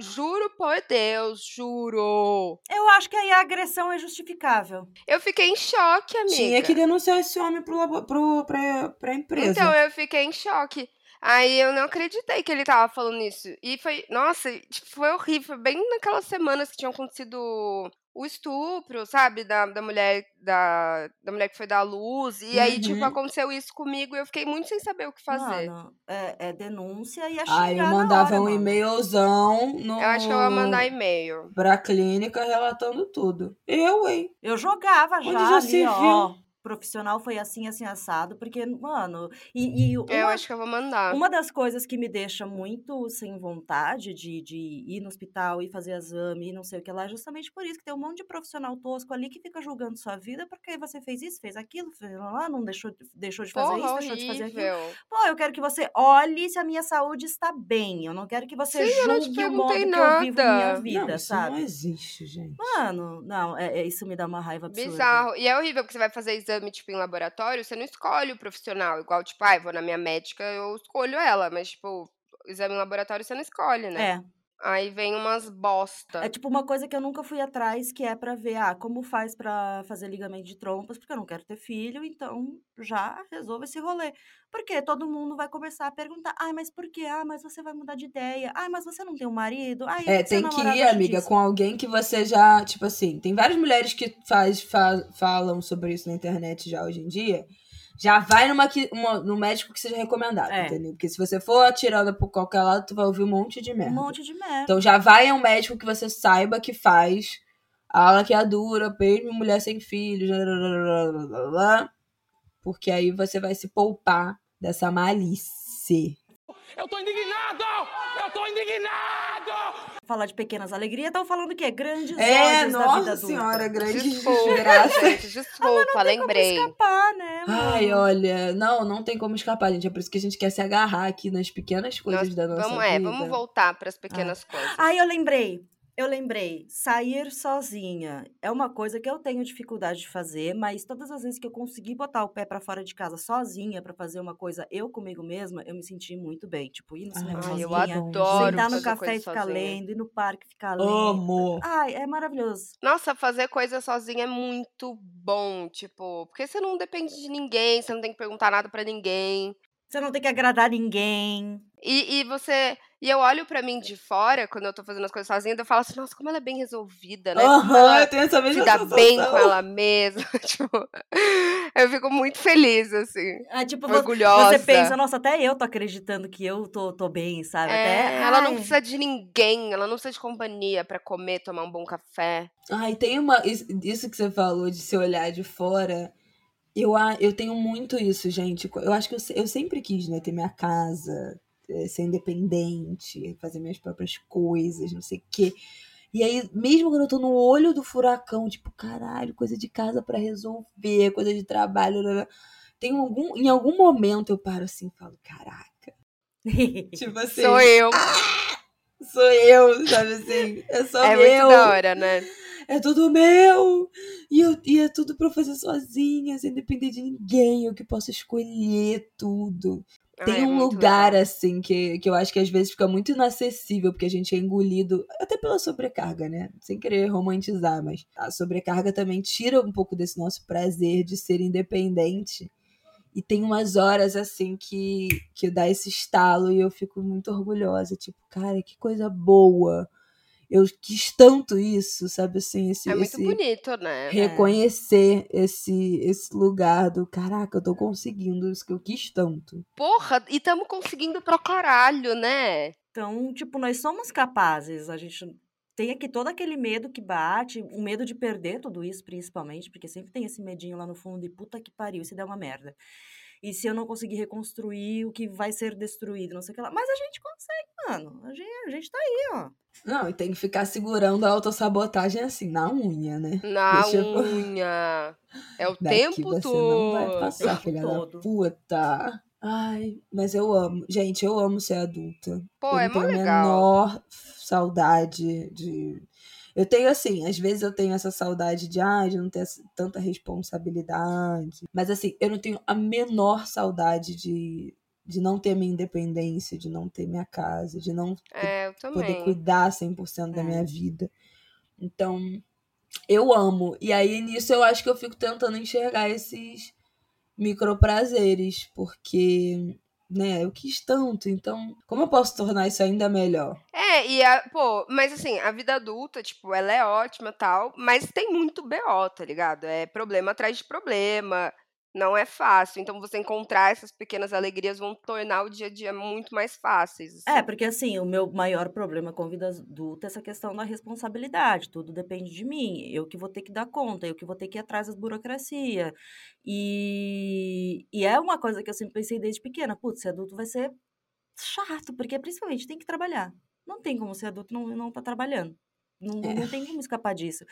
Juro por Deus, juro. Eu acho que aí a agressão é justificável. Eu fiquei em choque, amiga. Tinha que denunciar esse homem pro, labo- pro, pra, pra empresa. Então, eu fiquei em choque. Aí eu não acreditei que ele tava falando isso. E foi, nossa, tipo, foi horrível. Foi bem naquelas semanas que tinham acontecido o estupro, sabe? Da, da mulher da, da mulher que foi dar luz. E aí, tipo, Uhum. aconteceu isso comigo e eu fiquei muito sem saber o que fazer. Mano, é, é denúncia e a Aí eu mandava hora, um e-mailzão no, Eu acho que eu vou mandar e-mail. pra clínica relatando tudo. Eu, hein? Eu jogava Onde já já ali, se ó. Profissional foi assim, assim, assado, porque, mano. E, e Eu uma, acho que eu vou mandar. uma das coisas que me deixa muito sem vontade de, de ir no hospital e fazer exame e não sei o que lá, é justamente por isso que tem um monte de profissional tosco ali que fica julgando sua vida porque você fez isso, fez aquilo, fez lá, não deixou, deixou de fazer Porra, isso, deixou de fazer aquilo. horrível. Pô, eu quero que você olhe se a minha saúde está bem. Eu não quero que você Sim, eu julgue o modo que perguntei eu vivo minha nada. vida, não, isso sabe? não existe, gente. Mano, não, é, é- isso me dá uma raiva absurda. Bizarro. E é horrível porque você vai fazer exame, tipo, em laboratório, você não escolhe o profissional. Igual, tipo, ai, vou na minha médica, eu escolho ela. Mas, tipo, exame em laboratório você não escolhe, né? É, Aí vem umas bosta. é tipo uma coisa que eu nunca fui atrás, que é pra ver, ah, como faz pra fazer ligamento de trompas, porque eu não quero ter filho, então já resolve esse rolê. Porque todo mundo vai começar a perguntar, ai, mas por quê? Ah, mas você vai mudar de ideia. Ai, mas você não tem um marido? Ai, É, tem que ir, amiga, disso." com alguém que você já, tipo assim, tem várias mulheres que faz, fa- falam sobre isso na internet já hoje em dia. Já vai numa, uma- no médico que seja recomendado, É. entendeu? Porque se você for atirada por qualquer lado, tu vai ouvir um monte de Um merda. monte de merda. Então já vai a um médico que você saiba que faz a laqueadura, mesmo mulher sem filhos, porque aí você vai se poupar dessa malícia. Eu tô indignado! Eu tô indignado! Falar de pequenas alegrias, estão falando o quê? Grandes É, ódios da vida nossa adulta. senhora, grande Desculpa, desgraça. gente, desculpa, lembrei. escapar, né? Ai, mano? olha, não, não tem como escapar, gente. É por isso que a gente quer se agarrar aqui nas pequenas coisas Nós- da nossa vamos, vida. é, vamos voltar pras pequenas coisas. Aí eu lembrei, eu lembrei, sair sozinha é uma coisa que eu tenho dificuldade de fazer, mas todas as vezes que eu consegui botar o pé pra fora de casa sozinha pra fazer uma coisa eu comigo mesma, eu me senti muito bem. Tipo, ir no cinema eu sozinha, adoro sentar no café e ficar sozinha. lendo, ir no parque e ficar lendo. Amo. Ai, é maravilhoso. Nossa, fazer coisa sozinha é muito bom, tipo, porque você não depende de ninguém, você não tem que perguntar nada pra ninguém. Você não tem que agradar ninguém. E, e você. E eu olho pra mim de fora, quando eu tô fazendo as coisas sozinha, eu falo assim, nossa, como ela é bem resolvida, né? Aham, eu tenho essa se mesma dá bem sensação. com ela mesma. tipo, eu fico muito feliz, assim. Ah, tipo, Orgulhosa. você pensa, nossa, até eu tô acreditando que eu tô, tô bem, sabe? É, até, ela não ai. precisa de ninguém, ela não precisa de companhia pra comer, tomar um bom café. Ai, tem uma. Isso, que você falou de se olhar de fora. Eu, eu tenho muito isso, gente. Eu acho que eu, eu sempre quis, né? Ter minha casa, ser independente, fazer minhas próprias coisas, não sei o quê. E aí, mesmo quando eu tô no olho do furacão, tipo, caralho, coisa de casa pra resolver, coisa de trabalho. blá, blá, Tem algum, em algum momento eu paro assim e falo, caraca. Tipo assim, Sou eu. sou eu, sabe assim? É só é meu. muito da hora, né? É tudo meu! E, eu, e é tudo pra eu fazer sozinha, sem depender de ninguém. Eu que posso escolher tudo. Tem é um lugar, legal. assim, que, que eu acho que às vezes fica muito inacessível, porque a gente é engolido, até pela sobrecarga, né? Sem querer romantizar, mas a sobrecarga também tira um pouco desse nosso prazer de ser independente. E tem umas horas, assim, que, que dá esse estalo e eu fico muito orgulhosa. Tipo, cara, que coisa boa. Eu quis tanto isso, sabe assim? Esse, É muito esse bonito, né? reconhecer esse, esse lugar do caraca, eu tô conseguindo isso que eu quis tanto. Porra, e tamo conseguindo pra caralho, né? Então, tipo, nós somos capazes. A gente tem aqui todo aquele medo que bate, o medo de perder tudo isso, principalmente, porque sempre tem esse medinho lá no fundo de puta que pariu, se der uma merda. E se eu não conseguir reconstruir o que vai ser destruído, não sei o que lá. Mas a gente consegue, mano. A gente, a gente tá aí, ó. Não, e tem que ficar segurando a autossabotagem assim, na unha, né? Na Deixa eu- unha. É o Daqui tempo você todo. não vai passar, filha Todo. da puta. Ai, mas eu amo. Gente, eu amo ser adulta. Pô, eu é mó tenho a legal. menor saudade de. Eu tenho assim, às vezes eu tenho essa saudade de, ah, de não ter tanta responsabilidade. Mas assim, eu não tenho a menor saudade de, de não ter minha independência, de não ter minha casa, de não É, poder cuidar 100% da É. minha vida. Então, eu amo. E aí nisso eu acho que eu fico tentando enxergar esses microprazeres, porque, né, eu quis tanto, então, como eu posso tornar isso ainda melhor? É, e a, pô, mas assim, a vida adulta, tipo, ela é ótima tal, mas tem muito BO, tá ligado? É problema atrás de problema, não é fácil. Então você encontrar essas pequenas alegrias vão tornar o dia a dia muito mais fáceis. É, assim. porque assim, o meu maior problema com a vida adulta é essa questão da responsabilidade. Tudo depende de mim. Eu que vou ter que dar conta, eu que vou ter que ir atrás das burocracia. E, e é uma coisa que eu sempre pensei desde pequena. Putz, ser adulto vai ser chato, porque principalmente tem que trabalhar. Não tem como ser adulto não, não tá trabalhando. Não, É. não tem como escapar disso.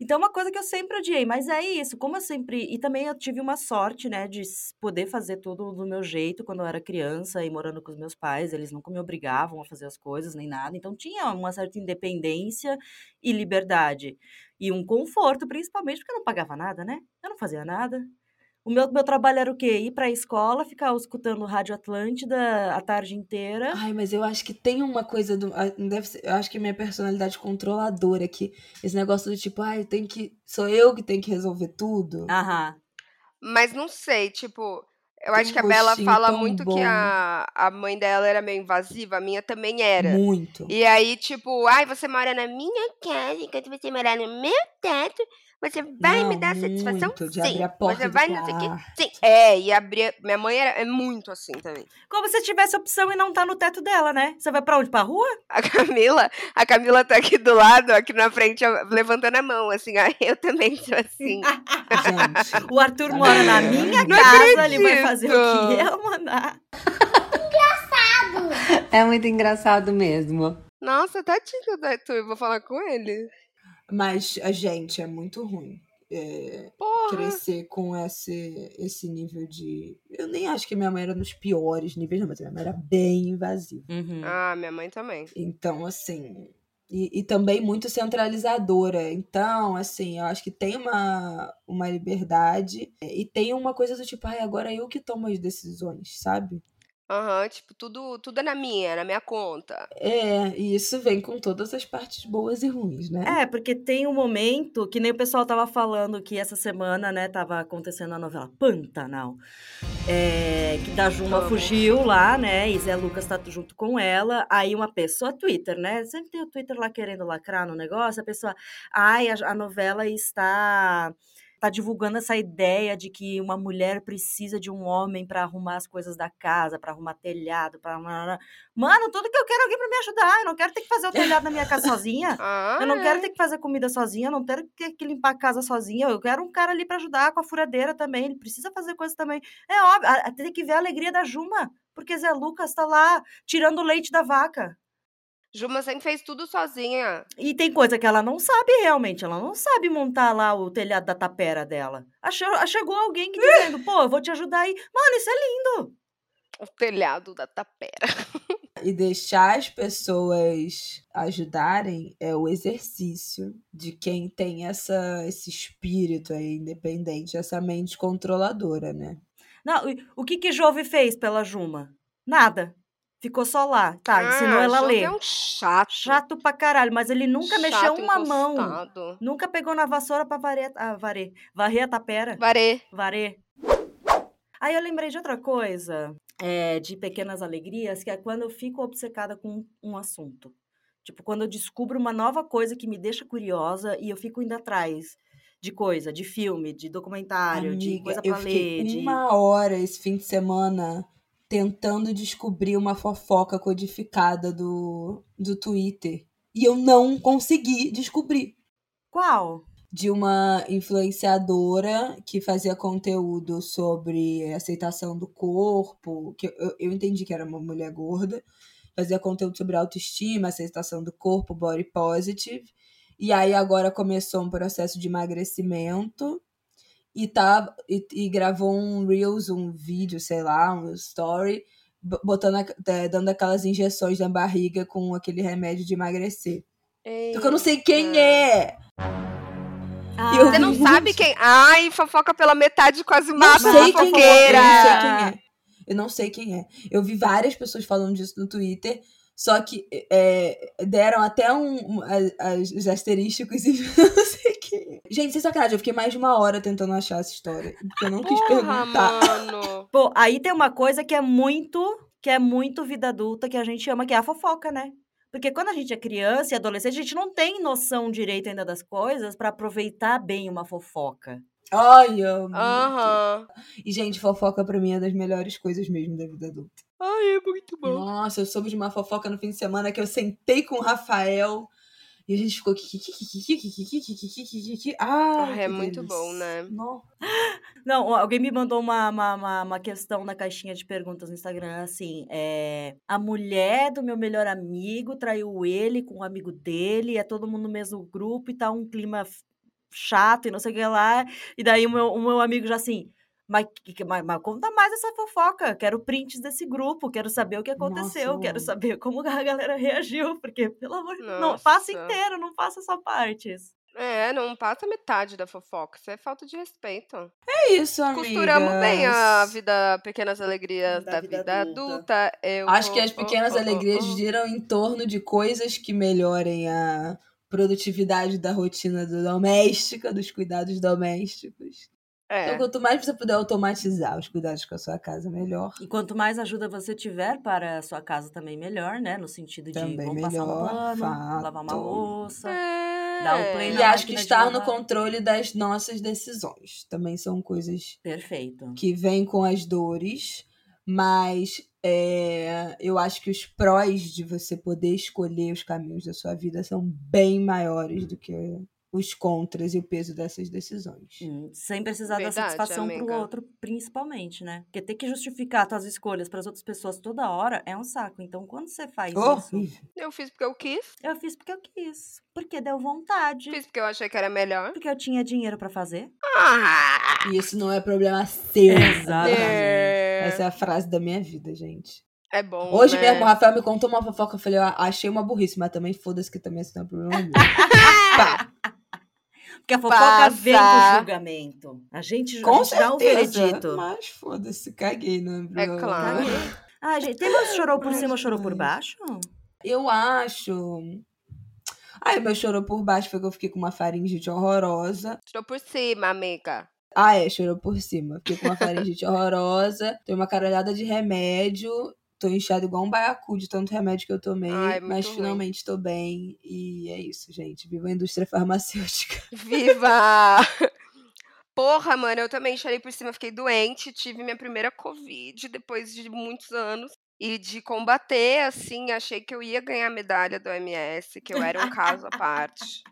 Então, é uma coisa que eu sempre odiei, mas é isso, como eu sempre. E também eu tive uma sorte, né, de poder fazer tudo do meu jeito quando eu era criança e morando com os meus pais. Eles nunca me obrigavam a fazer as coisas nem nada. Então, tinha uma certa independência e liberdade. E um conforto, principalmente porque eu não pagava nada, né? Eu não fazia nada. O meu, meu trabalho era o quê? Ir pra escola, ficar escutando Rádio Atlântida a tarde inteira. Ai, mas eu acho que tem uma coisa do. ah, Deve ser, eu acho que minha personalidade controladora aqui. Esse negócio do tipo, ai, tem que. Sou eu que tenho que resolver tudo. Aham. Mas não sei, tipo, eu Tem acho um que a Bela fala muito bom. que a, a mãe dela era meio invasiva, a minha também era. Muito. E aí, tipo, ai, você mora na minha casa, enquanto você morar no meu teto, você vai me Não, dar satisfação? muito, de Sim. abrir a porta você vai não sei o quê? Sim. É, e abrir. Minha mãe era, é muito assim também. Como se tivesse opção e não tá no teto dela, né? Você vai pra onde? Pra rua? A Camila, a Camila tá aqui do lado, aqui na frente, ó, levantando a mão, assim, ai, eu também sou assim. Gente. O Arthur mora na minha Não casa, ele vai fazer o que acredito. eu mandar. É muito engraçado mesmo. Nossa, tadinho do Arthur, eu vou falar com ele. Mas a gente é muito ruim. É, Porra. crescer com esse, esse nível de. Eu nem acho que minha mãe era nos piores níveis, não, mas minha mãe era bem invasiva. Uhum. Ah, minha mãe também. Então, assim. E, e também muito centralizadora. Então, assim, eu acho que tem uma, uma liberdade e tem uma coisa do tipo, ai, agora eu que tomo as decisões, sabe? Aham, tipo, tudo, tudo é na minha, na minha conta. É, e isso vem com todas as partes boas e ruins, né? É, porque tem um momento que nem o pessoal tava falando que essa semana, né, tava acontecendo a novela Pantanal. É, que da Juma Amo. fugiu lá, né? E Zé Lucas tá junto com ela. Aí uma pessoa, Twitter, né? Sempre tem o Twitter lá querendo lacrar no negócio. A pessoa, ai, a, a novela está tá divulgando essa ideia de que uma mulher precisa de um homem pra arrumar as coisas da casa, pra arrumar telhado, para Mano, tudo que eu quero é alguém pra me ajudar. Eu não quero ter que fazer o telhado na minha casa sozinha. Ah, Eu não quero é. ter que fazer comida sozinha, eu não quero ter que limpar a casa sozinha. Eu quero um cara ali pra ajudar com a furadeira também. Ele precisa fazer coisa também. É óbvio, tem que ver a alegria da Juma, porque Zé Lucas tá lá tirando o leite da vaca. Juma sempre fez tudo sozinha. E tem coisa que ela não sabe realmente. Ela não sabe montar lá o telhado da tapera dela. Achou, chegou alguém que dizendo, pô, eu vou te ajudar aí. Mano, isso é lindo. O telhado da tapera. E deixar as pessoas ajudarem é o exercício de quem tem essa, esse espírito aí independente, essa mente controladora, né? Não, o que que Jove fez pela Juma? Nada. Ficou só lá. Tá, ensinou Ah, ela a ler. é um chato. Chato pra caralho, mas ele nunca mexeu Chato, uma mão. encostado. Nunca pegou na vassoura pra varrer, ah, varrer, varrer a tapera. Varê. Varrer. Aí eu lembrei de outra coisa, é, de pequenas alegrias, que é quando eu fico obcecada com um assunto. Tipo, quando eu descubro uma nova coisa que me deixa curiosa e eu fico indo atrás de coisa, de filme, de documentário, de Amiga, coisa eu pra fiquei ler. de- uma hora esse fim de semana tentando descobrir uma fofoca codificada do, do Twitter. E eu não consegui descobrir. Qual? de uma influenciadora que fazia conteúdo sobre aceitação do corpo, que eu, eu entendi que era uma mulher gorda, fazia conteúdo sobre autoestima, aceitação do corpo, body positive, e aí agora começou um processo de emagrecimento e tá e, e gravou um reels, um vídeo, sei lá, um story, botando a- é, dando aquelas injeções na barriga com aquele remédio de emagrecer. Só que eu não sei quem é. Ah, Você não sabe quem. Ai, fofoca pela metade quase mata a quem é. fofoqueira. Eu não sei quem é. Eu não sei quem é. Eu vi várias pessoas falando disso no Twitter. Só que é, deram até um, um as, os asterísticos e não sei quem. Gente, sem sacanagem, eu fiquei mais de uma hora tentando achar essa história. Porque eu não quis Porra, perguntar. mano. Pô, aí tem uma coisa que é muito, que é muito vida adulta, que a gente ama, que é a fofoca, né? Porque quando a gente é criança e adolescente, a gente não tem noção direito ainda das coisas pra aproveitar bem uma fofoca. Ai, eu amo. Aham. E, gente, fofoca pra mim é das melhores coisas mesmo da vida adulta. Ai, é muito bom. Nossa, eu soube de uma fofoca no fim de semana que eu sentei com o Rafael e a gente ficou. Ah, Ai, é muito bom, né? Não, alguém me mandou uma, uma, uma, uma questão na caixinha de perguntas no Instagram, assim, é... A mulher do meu melhor amigo traiu ele com um amigo dele, é todo mundo no mesmo grupo e tá um clima chato e não sei o que lá. E daí o meu, o meu amigo já assim... Mas, mas, mas conta mais essa fofoca. Quero prints desse grupo, quero saber o que aconteceu, Nossa, quero saber como a galera reagiu, porque, pelo amor de Deus, não faça Nossa. inteiro, não faça só partes. É, não passa metade da fofoca. Isso é falta de respeito. É isso, amiga. Costuramos bem a vida, pequenas alegrias Da da, vida vida, adulta. adulta. Eu Acho vou- que as pequenas oh, oh, alegrias oh. giram em torno de coisas que melhorem a produtividade da rotina do- doméstica, dos cuidados domésticos. É. Então, quanto mais você puder automatizar os cuidados com a sua casa, melhor. E quanto mais ajuda você tiver para a sua casa também melhor, né? No sentido de Também vamos passar um melhor, pano, fato. lavar uma louça. É. Dá o play E na acho que estar no controle das nossas decisões. Também são coisas Perfeito. que vêm com as dores, mas é, eu acho que os prós de você poder escolher os caminhos da sua vida são bem maiores do que os contras e o peso dessas decisões. Hum, Sem precisar Verdade, dar satisfação pro outro, principalmente, né? Porque ter que justificar tuas escolhas para as outras pessoas toda hora é um saco. Então, quando você faz isso, Horrível. Eu fiz porque eu quis. eu fiz porque eu quis. Porque deu vontade. Fiz porque eu achei que era melhor. Porque eu tinha dinheiro para fazer. Ah! E isso não é problema seu. Exatamente. É, Essa é a frase da minha vida, gente. é bom. Hoje né? mesmo, o Rafael me contou uma fofoca. Eu falei, eu achei uma burrice, mas também foda-se que também isso não é problema meu. Pá, Porque a fofoca Passa. vem com julgamento. A gente, com um certeza. veredito. Mas foda-se, caguei, não É problema claro. Ah, gente, tem mais chorou por Ai, cima, chorou por demais. baixo? Eu acho. Ai, meu chorou por baixo foi que eu fiquei com uma faringite horrorosa. Tirou por cima, amiga. Ah, é, chorou por cima. Fiquei com uma faringite horrorosa. Tenho uma caralhada de remédio. Tô inchada igual um baiacu de tanto remédio que eu tomei. Ai, mas ruim. finalmente tô bem. E é isso, gente. Viva a indústria farmacêutica. Viva! Porra, mano, eu também chorei por cima, fiquei doente, tive minha primeira Covid depois de muitos anos. E de combater, assim, achei que eu ia ganhar a medalha do OMS, que eu era um caso à parte.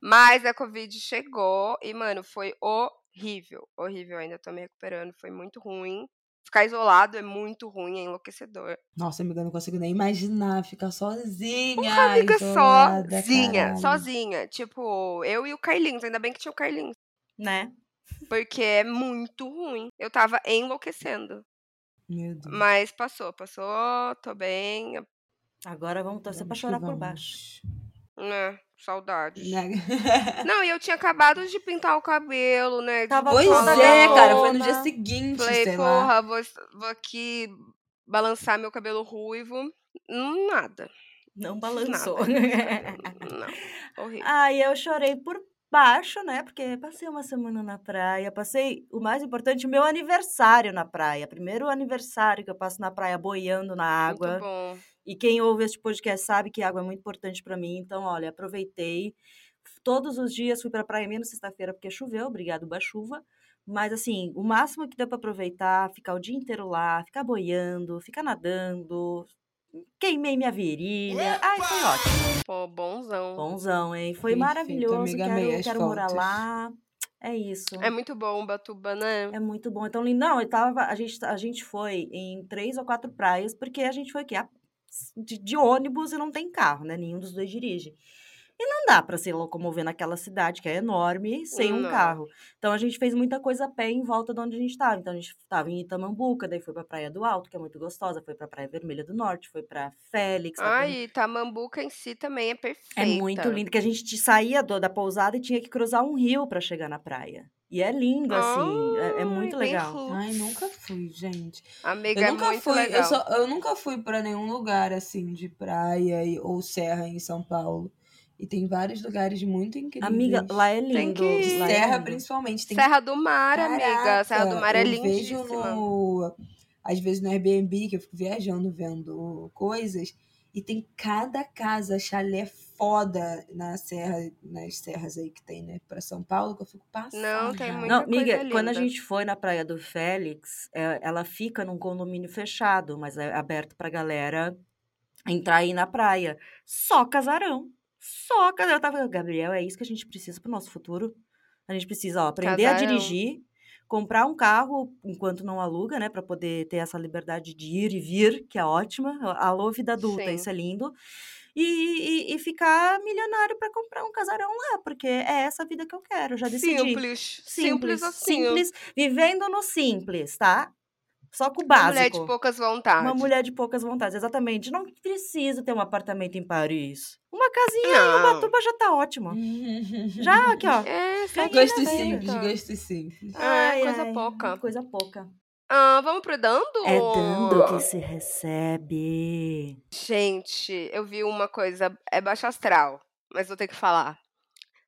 Mas a Covid chegou e, mano, foi horrível. Horrível, ainda tô me recuperando, foi muito ruim. Ficar isolado é muito ruim, é enlouquecedor. Nossa, amiga, eu não consigo nem imaginar ficar sozinha. Porra, amiga, isolada, sozinha, caralho. sozinha. Tipo, eu e o Carlinhos, ainda bem que tinha o Carlinhos. Né? Porque é muito ruim. Eu tava enlouquecendo. Meu Deus. Mas passou, passou, tô bem. Agora vamos torcer pra Vamos que chorar por baixo. Né, saudades. Né? Não, e eu tinha acabado de pintar o cabelo, né? Tava Pois toda é, cara, foi no dia seguinte, Falei, sei lá. porra, vou, vou aqui balançar meu cabelo ruivo. Hum, Nada. Não balançou. Não, horrível. Aí eu chorei por baixo, né? Porque passei uma semana na praia, passei, o mais importante, o meu aniversário na praia. Primeiro aniversário que eu passo na praia boiando na água. Muito bom. E quem ouve este podcast sabe que água é muito importante pra mim. Então, olha, aproveitei. Todos os dias fui pra praia, menos sexta-feira, porque choveu. Obrigado, chuva. Mas, assim, o máximo que deu pra aproveitar, ficar o dia inteiro lá, ficar boiando, ficar nadando. Queimei minha virilha. Ai, foi ótimo. Pô, bonzão. Bonzão, hein? Foi Perfeito, maravilhoso. amiga, quero quero morar lá. É isso. É muito bom Batuba, né? É muito bom. Então. Não, eu tava, a, gente, a gente foi em três ou quatro praias, porque a gente foi aqui a- de, de ônibus e não tem carro, né? Nenhum dos dois dirige. E não dá pra se locomover naquela cidade, que é enorme, sem um Não. carro. Então, a gente fez muita coisa a pé em volta de onde a gente estava. Então, a gente estava em Itamambuca, daí foi pra Praia do Alto, que é muito gostosa, foi pra Praia Vermelha do Norte, foi pra Félix. Ai, e Tamambuca em si também é perfeita. é muito lindo, que a gente saía do- da pousada e tinha que cruzar um rio para chegar na praia. E é lindo, assim, é, é muito legal. Ai, nunca fui, gente. Amiga, Eu é nunca muito fui, legal. eu, só, eu nunca fui pra nenhum lugar assim de praia e- ou serra em São Paulo. E tem vários lugares muito incríveis. Amiga, lá é Tem lindo. é serra lindo. principalmente. Tem Serra do Mar, amiga. Serra do Caraca, Mar é eu vejo lindíssima. no, às vezes no Airbnb, que eu fico viajando vendo coisas, e tem cada casa, chalé foda na serra, nas serras aí que tem, né, pra São Paulo, que eu fico passada. Não, tem muita Não, amiga, coisa quando a linda. gente foi na Praia do Félix, é, ela fica num condomínio fechado, mas é aberto pra galera entrar aí na praia. Só casarão. Só casarão. Eu tava, falando, Gabriel, é isso que a gente precisa pro nosso futuro. A gente precisa, ó, aprender a Casarão. dirigir, comprar um carro enquanto não aluga, né, Pra poder ter essa liberdade de ir e vir, que é ótima. Alô, vida adulta, Sim. isso é lindo. E, e, e ficar milionário pra comprar um casarão lá, porque é essa a vida que eu quero, já decidi. Simples. Simples assim. Simples, vivendo no simples, tá? Só com o Uma básico. mulher de poucas vontades. Uma mulher de poucas vontades, exatamente. Não preciso ter um apartamento em Paris. Uma casinha em. Ubatuba já tá ótimo. Já aqui, ó. É, segue Gosto na simples, vida. gosto simples. É, coisa pouca. Coisa pouca. Ah, vamos pro dando? É dando que se recebe. Gente, eu vi uma coisa, é baixo astral, mas vou ter que falar.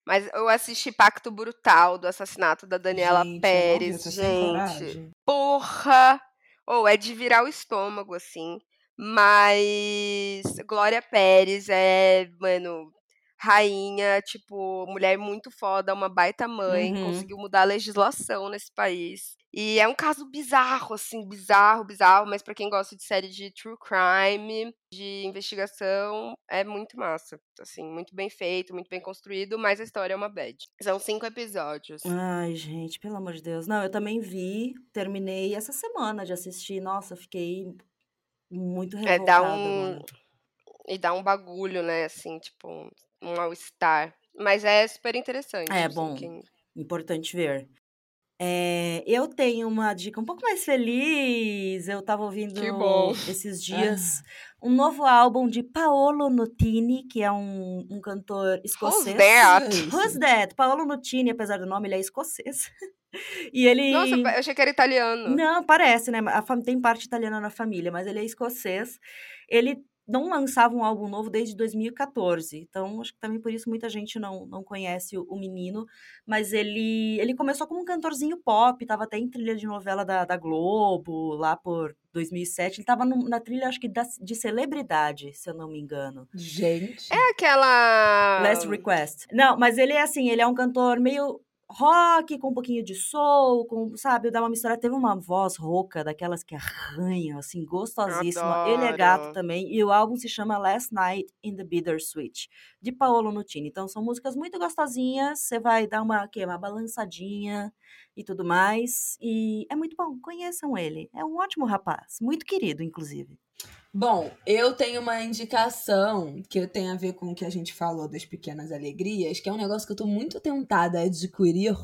Mas eu assisti Pacto Brutal do assassinato da Daniela Gente, Pérez, gente. Porra! Ou é de virar o estômago, assim. Mas Glória Pérez é, mano, rainha, tipo, mulher muito foda, uma baita mãe, Uhum. conseguiu mudar a legislação nesse país. E é um caso bizarro, assim, bizarro, bizarro, mas pra quem gosta de série de true crime, de investigação, é muito massa. Assim, muito bem feito, muito bem construído, mas a história é uma bad. São cinco episódios. Ai, gente, pelo amor de Deus. Não, eu também vi, terminei essa semana de assistir. Nossa, fiquei muito É, revoltada, dá um. mano. E dá um bagulho, né? Assim, tipo, um mal-estar. Mas é super interessante. É, assim, bom. quem- Importante ver. É, eu tenho uma dica um pouco mais feliz. Eu tava ouvindo esses dias um novo álbum de Paolo Nutini, que é um, um cantor escocês. that? Who's that? Paolo Nutini, apesar do nome, ele é escocês. E ele. Nossa, eu achei que era italiano. Não, parece, né? A fam- tem parte italiana na família, mas ele é escocês. Ele não lançava um álbum novo desde 2014. Então, acho que também por isso muita gente não, não conhece o, o menino. Mas ele, ele começou como um cantorzinho pop, tava até em trilha de novela da, da Globo, lá por 2007. Ele tava num- na trilha, acho que da- de celebridade, se eu não me engano. Gente. É aquela. Last Request. Não, mas ele é assim, ele é um cantor meio rock, com um pouquinho de soul, com, sabe, dá uma mistura. Teve uma voz rouca, daquelas que arranham, assim, gostosíssima. Ele é gato também. E o álbum se chama Last Night in the Bittersweet, de Paolo Nutini. Então, são músicas muito gostosinhas. Você vai dar uma, quê? uma balançadinha e tudo mais. E é muito bom. Conheçam ele. É um ótimo rapaz. Muito querido, inclusive. Bom, eu tenho uma indicação que tem a ver com o que a gente falou das pequenas alegrias, que é um negócio que eu tô muito tentada a adquirir,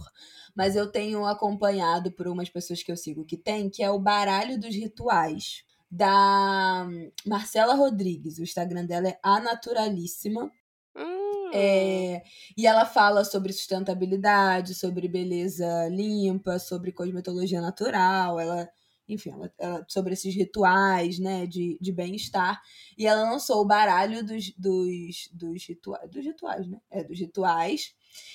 mas eu tenho acompanhado por umas pessoas que eu sigo que tem, que é o Baralho dos Rituais, da Marcela Rodrigues. O Instagram dela é A Naturalíssima. Hum, É, e ela fala sobre sustentabilidade, sobre beleza limpa, sobre cosmetologia natural, ela, enfim, ela, ela- sobre esses rituais, né, de, de bem-estar. E ela lançou o baralho dos, dos, dos, rituais, dos rituais, né? É, dos rituais.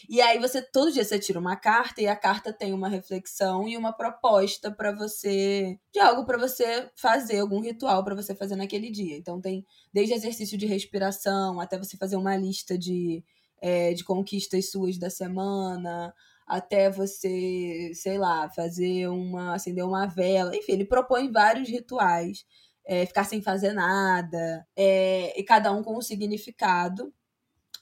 E aí você, todo dia você tira uma carta e a carta tem uma reflexão e uma proposta para você, de algo para você fazer, algum ritual para você fazer naquele dia. Então tem desde exercício de respiração até você fazer uma lista de, é, de conquistas suas da semana, até você, sei lá, fazer uma. acender uma vela. Enfim, ele propõe vários rituais. é, ficar sem fazer nada, é, e cada um com um significado.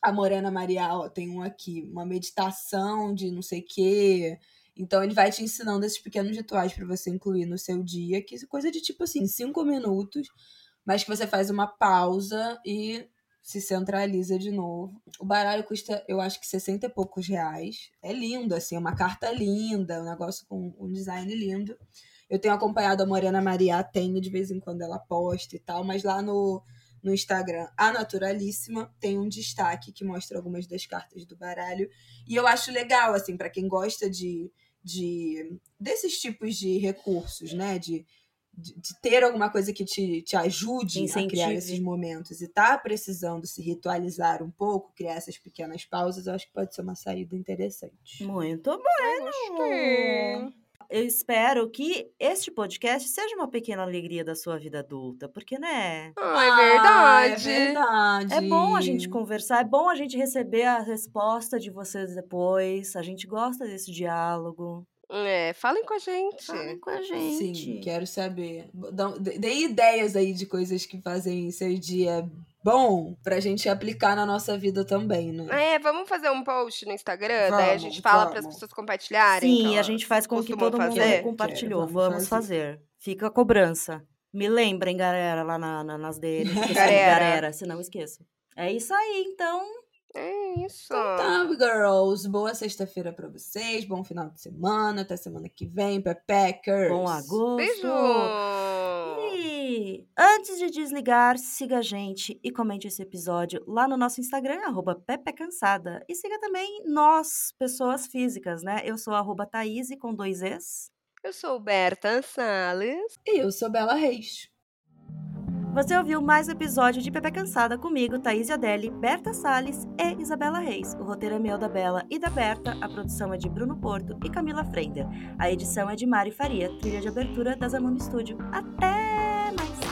A Morena Maria, ó, tem um aqui, uma meditação de não sei o quê. Então ele vai te ensinando esses pequenos rituais para você incluir no seu dia, que é coisa de tipo assim, cinco minutos, mas que você faz uma pausa e se centraliza de novo. O baralho custa, eu acho que 60 e poucos reais. É lindo, assim, é uma carta linda, um negócio com um design lindo. Eu tenho acompanhado a Morena Maria, tem de vez em quando ela posta e tal, mas lá no, no Instagram, a Naturalíssima, tem um destaque que mostra algumas das cartas do baralho. E eu acho legal, assim, para quem gosta de, de desses tipos de recursos, né? De, de, de ter alguma coisa que te, te ajude Incentive. a criar esses momentos e tá precisando se ritualizar um pouco, criar essas pequenas pausas, eu acho que pode ser uma saída interessante. Muito bom. Eu espero que este podcast seja uma pequena alegria da sua vida adulta, porque, né? Ah, é Ah, verdade. É verdade. É bom a gente conversar, é bom a gente receber a resposta de vocês depois. A gente gosta desse diálogo. É, falem com a gente. Falem com a gente. Sim, quero saber. Dê- ideias aí de coisas que fazem seu dia bom pra gente aplicar na nossa vida também, né? É, vamos fazer um post no Instagram, daí a Vamos, gente fala para as vamos. pessoas compartilharem. Sim, que a gente faz com que todo mundo fazer. compartilhou. Quero, vamos vamos fazer. Fica a cobrança. Me lembrem, galera, lá na- na- nas senão- Galera. galera, senão esqueço. É isso aí, então. É isso. Tá, girls. Boa sexta-feira pra vocês. Bom final de semana. Até semana que vem. Pepeckers. Bom agosto. Beijo! E antes de desligar, siga a gente e comente esse episódio lá no nosso Instagram, arroba pepecansada. E siga também nós, pessoas físicas, né? Eu sou arroba Thaís com dois Es. Eu sou Berta Salles. E eu sou Bela Reis. Você ouviu mais um episódio de Pepe Cansada comigo, Thaís Adeli, Berta Salles e Isabela Reis. O roteiro é meu da Bela e da Berta, a produção é de Bruno Porto e Camila Frender. A edição é de Mari Faria, trilha de abertura da Zamunda Studio. Até!